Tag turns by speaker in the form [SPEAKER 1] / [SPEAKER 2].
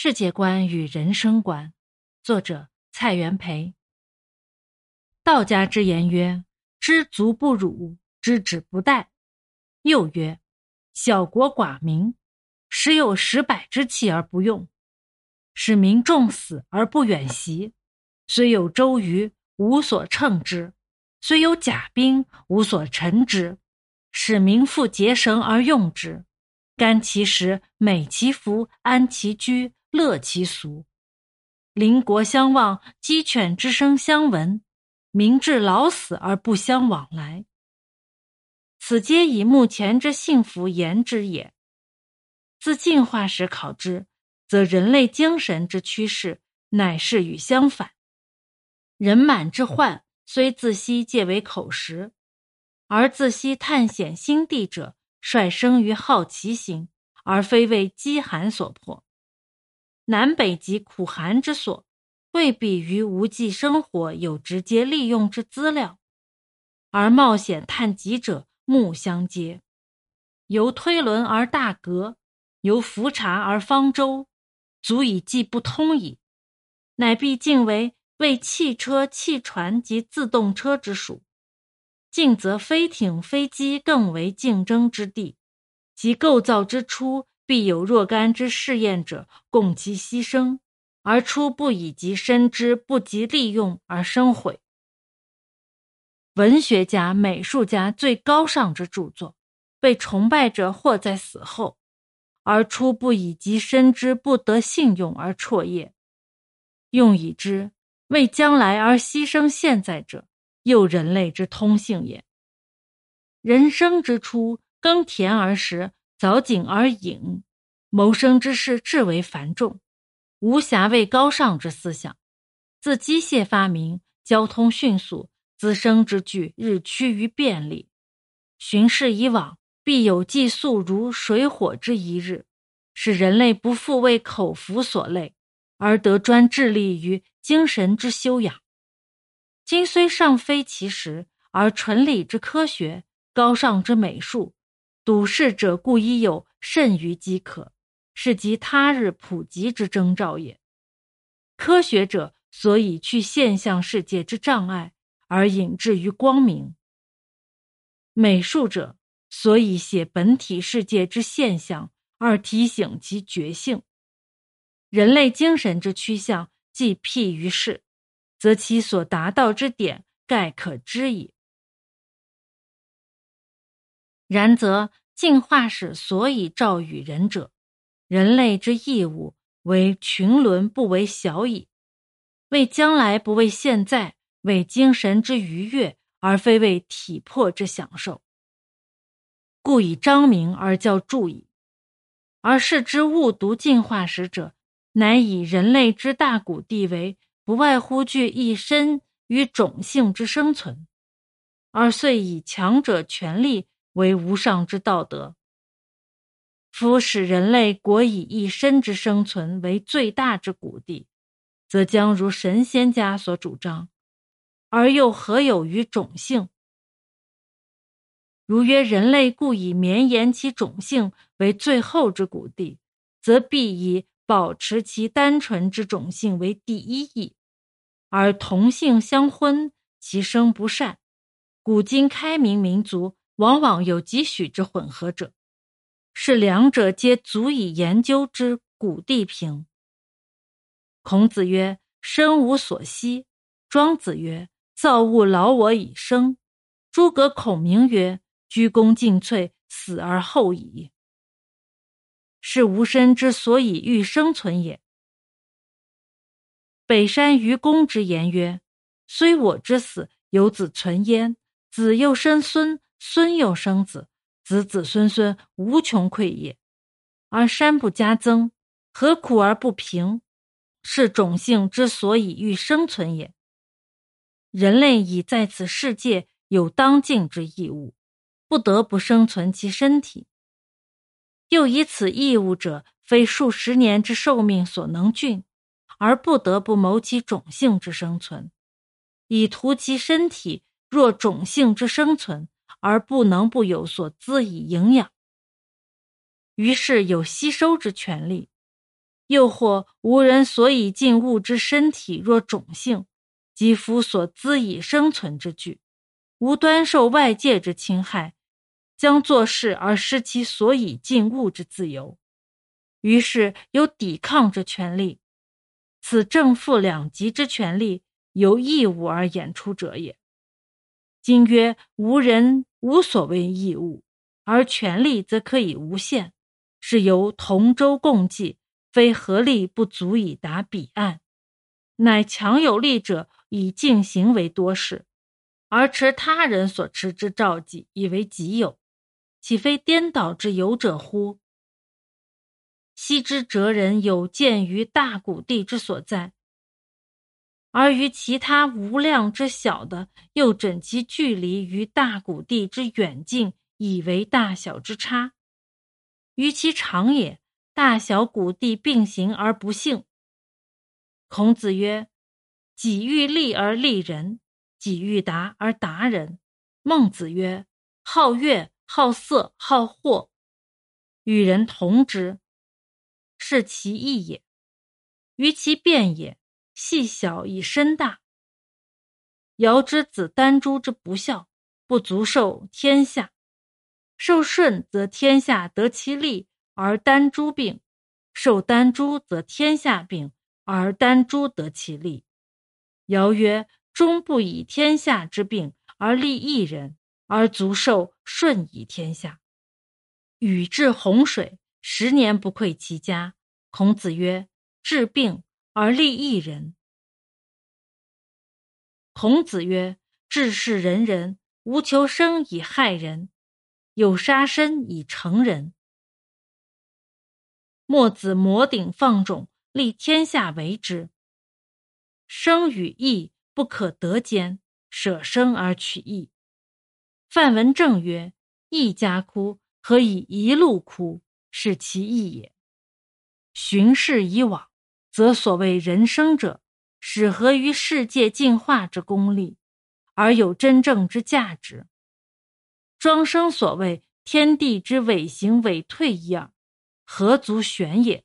[SPEAKER 1] 世界观与人生观，作者蔡元培。道家之言曰：“知足不辱，知止不殆。”又曰：“小国寡民，时有十百之器而不用，使民重死而不远袭。虽有周瑜，无所乘之；虽有甲兵，无所陈之。使民复结绳而用之，甘其食，美其服，安其居。”乐其俗，邻国相望，鸡犬之声相闻，民至老死而不相往来。此皆以目前之幸福言之也。自进化史考之，则人类精神之趋势乃是与相反。人满之患虽自昔皆为口实，而自昔探险新地者，率生于好奇心，而非为饥寒所迫。南北极苦寒之所，未必与无际生活有直接利用之资料，而冒险探极者目相接。由推轮而大革，由浮茶而方舟，足以计不通矣。乃必竟为为汽车、汽船及自动车之属。近则飞艇、飞机更为竞争之地，其构造之初。必有若干之试验者，供其牺牲，而初不以及深知，不及利用而生毁。文学家、美术家最高尚之著作，被崇拜者或在死后，而初不以及深知，不得信用而辍业。用以之为将来而牺牲现在者，又人类之通性也。人生之初，耕田而食。凿井而饮，谋生之事至为繁重，无暇为高尚之思想。自机械发明，交通迅速，滋生之具日趋于便利。巡视以往，必有寄宿如水火之一日，使人类不复为口福所累，而得专致力于精神之修养。今虽尚非其时，而纯理之科学，高尚之美术。笃事者故一有甚于饥渴，是及他日普及之征兆也。科学者所以去现象世界之障碍，而引至于光明；美术者所以写本体世界之现象，而提醒其觉性。人类精神之趋向，既辟于世，则其所达到之点，盖可知矣。然则进化史所以照与人者，人类之义务为群伦，不为小矣。为将来，不为现在；为精神之愉悦，而非为体魄之享受。故以彰明而教注矣。而视之误读进化史者，乃以人类之大古地为不外乎具一身与种性之生存，而遂以强者权力。为无上之道德。夫使人类国以一身之生存为最大之谷地，则将如神仙家所主张，而又何有于种性？如曰人类故以绵延其种性为最后之谷地，则必以保持其单纯之种性为第一义，而同性相婚，其生不善。古今开明民族。往往有几许之混合者，是两者皆足以研究之古地平。孔子曰：“生无所惜。”庄子曰：“造物劳我以生。”诸葛孔明曰：“鞠躬尽瘁，死而后已。”是吾身之所以欲生存也。北山愚公之言曰：“虽我之死，有子存焉，子又生孙。”孙又生子，子子孙孙无穷匮也。而山不加增，何苦而不平？是种性之所以欲生存也。人类已在此世界有当尽之义务，不得不生存其身体。又以此义务者，非数十年之寿命所能尽，而不得不谋其种性之生存，以图其身体若种性之生存。而不能不有所滋以营养，于是有吸收之权利。又或无人所以尽物之身体若种性，肌肤所资以生存之具，无端受外界之侵害，将做事而失其所以尽物之自由，于是有抵抗之权利。此正负两极之权利，由义务而演出者也。今曰无人无所谓义务，而权力则可以无限，是由同舟共济，非合力不足以达彼岸，乃强有力者以进行为多事，而持他人所持之召己以为己有，岂非颠倒之有者乎？昔之哲人有见于大古地之所在。而于其他无量之小的，又整其距离于大谷地之远近，以为大小之差；于其长也，大小谷地并行而不幸。孔子曰：“己欲立而立人，己欲达而达人。”孟子曰：“好乐，好色，好货，与人同之，是其义也；于其变也。”细小以身大。尧之子丹朱之不孝，不足受天下。受舜则天下得其利，而丹朱病；受丹朱则天下病，而丹朱得其利。尧曰：终不以天下之病而利一人，而足受舜以天下。禹治洪水，十年不愧其家。孔子曰：治病。而利一人。孔子曰：“治世仁人，无求生以害人，有杀身以成仁。墨子摩顶放踵，立天下为之。生与义不可得兼，舍生而取义。”范文正曰：“一家哭，何以一路哭？是其义也。循世以往。”则所谓人生者，始合于世界进化之功利，而有真正之价值。庄生所谓天地之伟行伟退一耳，何足玄也？